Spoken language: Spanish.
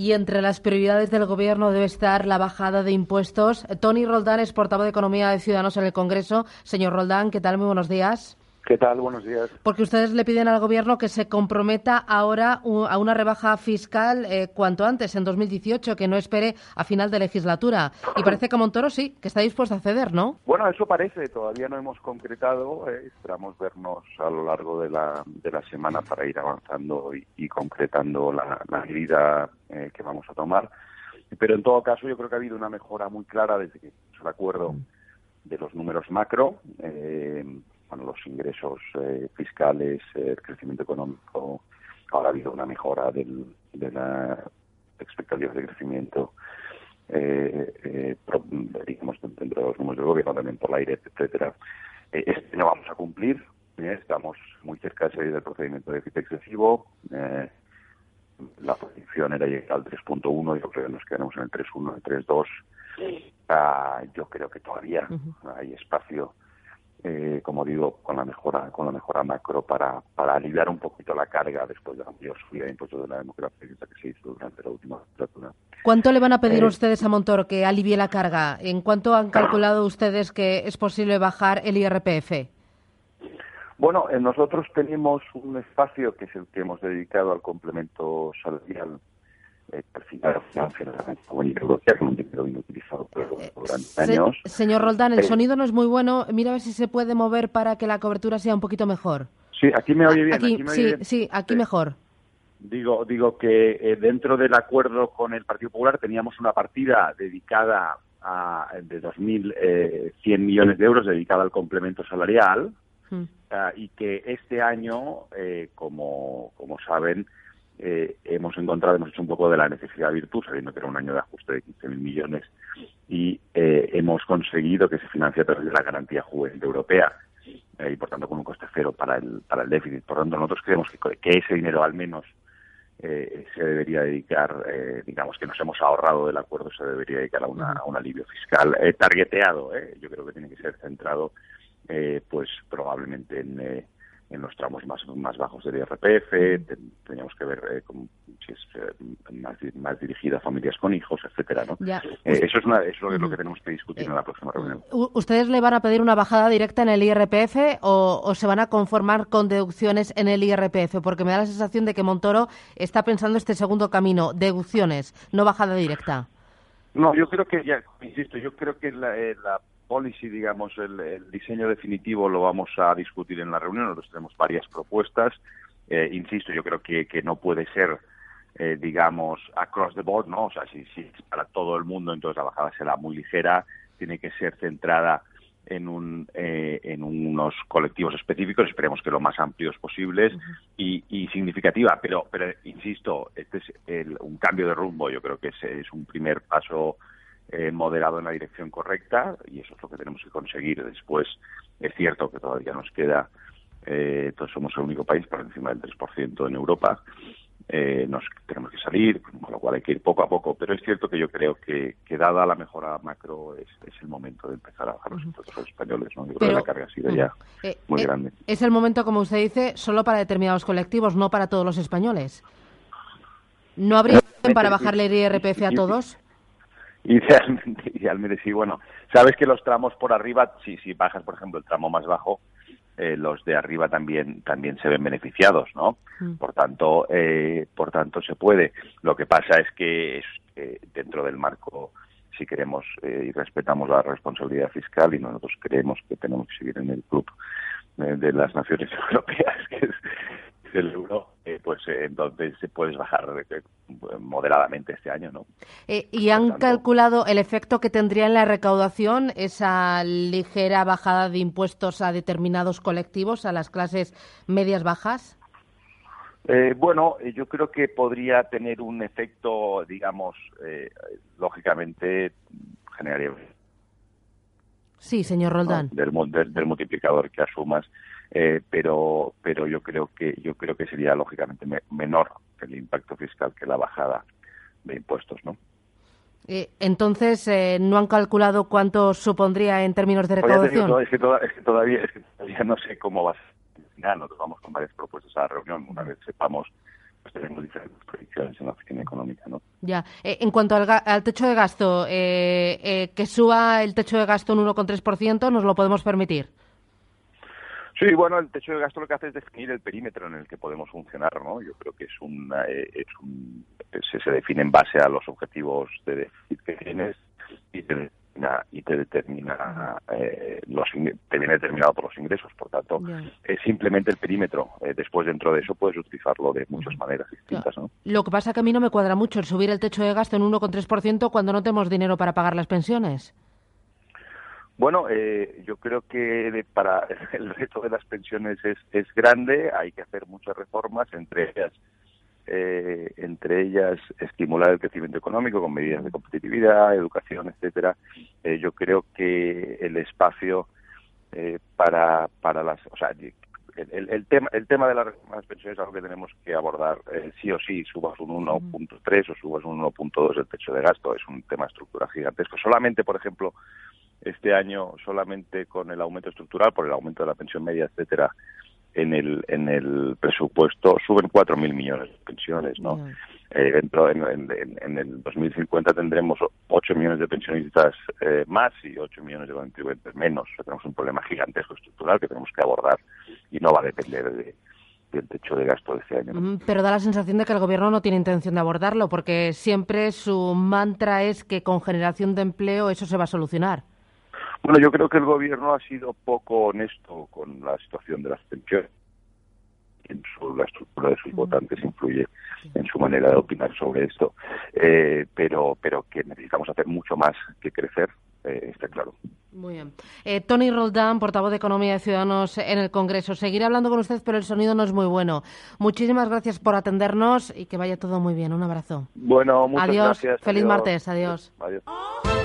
Y entre las prioridades del Gobierno debe estar la bajada de impuestos. Tony Roldán es portavoz de Economía de Ciudadanos en el Congreso. Señor Roldán, ¿qué tal? Muy buenos días. ¿Qué tal? Buenos días. Porque ustedes le piden al Gobierno que se comprometa ahora a una rebaja fiscal eh, cuanto antes, en 2018, que no espere a final de legislatura. Y parece que Montoro sí, que está dispuesto a ceder, ¿no? Bueno, eso parece. Todavía no hemos concretado. Eh, esperamos vernos a lo largo de la, de la semana para ir avanzando y, concretando la, la eh, que vamos a tomar. Pero en todo caso, yo creo que ha habido una mejora muy clara desde que el acuerdo de los números macro. Eh, bueno, los ingresos eh, fiscales, eh, el crecimiento económico, ahora ha habido una mejora del, de la expectativa de crecimiento, eh, digamos, dentro de los números del gobierno, también por la aire, etcétera. este no vamos a cumplir, estamos muy cerca de salir del procedimiento de déficit excesivo. la posición era llegar al 3.1, yo creo que nos quedaremos en el 3.1, el 3.2. Ah, yo creo que todavía hay espacio eh, como digo, con la mejora con la mejora macro para, para aliviar un poquito la carga después de la mayor subida de impuestos de la democracia que se hizo durante la última legislatura. ¿Cuánto le van a pedir eh, ustedes a Montoro que alivie la carga? ¿En cuánto han calculado ustedes que es posible bajar el IRPF? Bueno, eh, nosotros tenemos un espacio que es el que hemos dedicado al complemento salarial Señor Roldán, el sonido no es muy bueno. Mira a ver si se puede mover para que la cobertura sea un poquito mejor. Sí, aquí me oye bien. Aquí, sí, sí, aquí mejor. Digo, digo que eh, dentro del acuerdo con el Partido Popular teníamos una partida dedicada a, de 2.100 eh, millones de euros dedicada al complemento salarial hmm. ah, y que este año, eh, como, como saben, eh, hemos encontrado, hemos hecho un poco de la necesidad virtud, sabiendo que era un año de ajuste de 15.000 millones, y eh, hemos conseguido que se financie a través de la garantía juvenil europea eh, y, por tanto, con un coste cero para el, para el déficit. Por tanto, nosotros creemos que, que ese dinero al menos se debería dedicar, digamos que nos hemos ahorrado del acuerdo, se debería dedicar a, una, un alivio fiscal targeteado. Yo creo que tiene que ser centrado, pues probablemente en en los tramos más, más bajos del IRPF, teníamos que ver eh, si es eh, más, más, dirigida a familias con hijos, etcétera, ¿no? Eh, eso es, una, eso es lo que tenemos que discutir en la próxima reunión. ¿Ustedes le van a pedir una bajada directa en el IRPF o, o, se van a conformar con deducciones en el IRPF? Porque me da la sensación de que Montoro está pensando este segundo camino, deducciones, no bajada directa. No, yo creo que, ya, insisto, yo creo que la, la policy, digamos, el, diseño definitivo lo vamos a discutir en la reunión. Nosotros tenemos varias propuestas. Eh, insisto, yo creo que, que no puede ser, eh, digamos, across the board, ¿no? O sea, si, si es para todo el mundo, entonces la bajada será muy ligera. Tiene que ser centrada en, un, eh, en unos colectivos específicos, esperemos que lo más amplios posibles y, y, significativa. Pero, pero insisto, este es el, un cambio de rumbo. Yo creo que es, es un primer paso eh, moderado en la dirección correcta y eso es lo que tenemos que conseguir. Después es cierto que todavía nos queda, eh, todos somos el único país por encima del 3% en Europa. Eh, nos tenemos que salir, con lo cual hay que ir poco a poco, pero es cierto que yo creo que, que dada la mejora macro es, es, el momento de empezar a bajar los impuestos a los españoles. ¿no? Yo creo que la carga ha sido ya eh, muy grande. Es el momento, como usted dice, solo para determinados colectivos, no para todos los españoles. ¿No habría para bajarle el IRPF a todos? Idealmente, idealmente sí. Bueno, sabes que los tramos por arriba, si, si bajas, por ejemplo, el tramo más bajo, eh, los de arriba también también se ven beneficiados, ¿no? Mm. Por tanto, eh, por tanto se puede. Lo que pasa es que es, dentro del marco, si queremos eh, y respetamos la responsabilidad fiscal y nosotros creemos que tenemos que seguir en el club de las naciones europeas, que es el euro, eh, pues eh, entonces puedes bajar eh, moderadamente este año, ¿no? ¿Y han calculado el efecto que tendría en la recaudación esa ligera bajada de impuestos a determinados colectivos, a las clases medias bajas? bueno, yo creo que podría tener un efecto, digamos, lógicamente generaría Sí, señor Roldán. del, del, multiplicador que asumas eh, pero pero yo creo que yo creo que sería lógicamente menor el impacto fiscal que la bajada de impuestos, ¿no? Eh, entonces, eh, ¿no han calculado cuánto supondría en términos de recaudación? es, que todavía, es que todavía no sé cómo va a ser. Nosotros vamos con varias propuestas a la reunión. Una vez sepamos pues tenemos diferentes proyecciones en la oficina económica, ¿no? Ya. Eh, en cuanto al, al, techo de gasto, eh, eh, que suba el techo de gasto un 1,3%, ¿nos lo podemos permitir? Sí, bueno, el techo de gasto lo que hace es definir el perímetro en el que podemos funcionar, ¿no? Yo creo que es un, es un se, se, define en base a los objetivos de déficit que tienes y te determina, y te determina eh, los te viene determinado por los ingresos, por tanto yeah. es simplemente el perímetro. Eh, después dentro de eso puedes utilizarlo de muchas maneras distintas, ¿no? Lo que pasa que a mí no me cuadra mucho el subir el techo de gasto en 1,3% cuando no tenemos dinero para pagar las pensiones. Bueno, eh, yo creo que para el reto de las pensiones es, es grande, hay que hacer muchas reformas, entre ellas eh, entre ellas estimular el crecimiento económico con medidas de competitividad, educación, etcétera. Eh, yo creo que el espacio eh, para para las, o sea, el, el, tema el tema de las, las pensiones es algo que tenemos que abordar eh, sí o sí, subas un 1.3 o subas un 1.2 el techo de gasto, es un tema estructural gigantesco. Solamente, por ejemplo, este año solamente con el aumento estructural, por el aumento de la pensión media, etcétera, en el en el presupuesto suben cuatro mil millones de pensiones, ¿no? Eh, dentro en, en, en, el 2050 tendremos 8 millones de pensionistas eh, más y 8 millones de contribuyentes menos. O sea, tenemos un problema gigantesco estructural que tenemos que abordar y no va a depender de, del techo de gasto de este año. ¿no? Pero da la sensación de que el gobierno no tiene intención de abordarlo porque siempre su mantra es que con generación de empleo eso se va a solucionar. Bueno, yo creo que el gobierno ha sido poco honesto con la situación de las pensiones. En su, la estructura de sus votantes influye en su manera de opinar sobre esto, eh, pero, pero que necesitamos hacer mucho más que crecer, eh, está claro. Muy bien. Eh, Tony Roldán, portavoz de Economía de Ciudadanos en el Congreso. Seguiré hablando con usted, pero el sonido no es muy bueno. Muchísimas gracias por atendernos y que vaya todo muy bien. Un abrazo. Bueno, muchas adiós. gracias. Feliz adiós. martes. Adiós. adiós.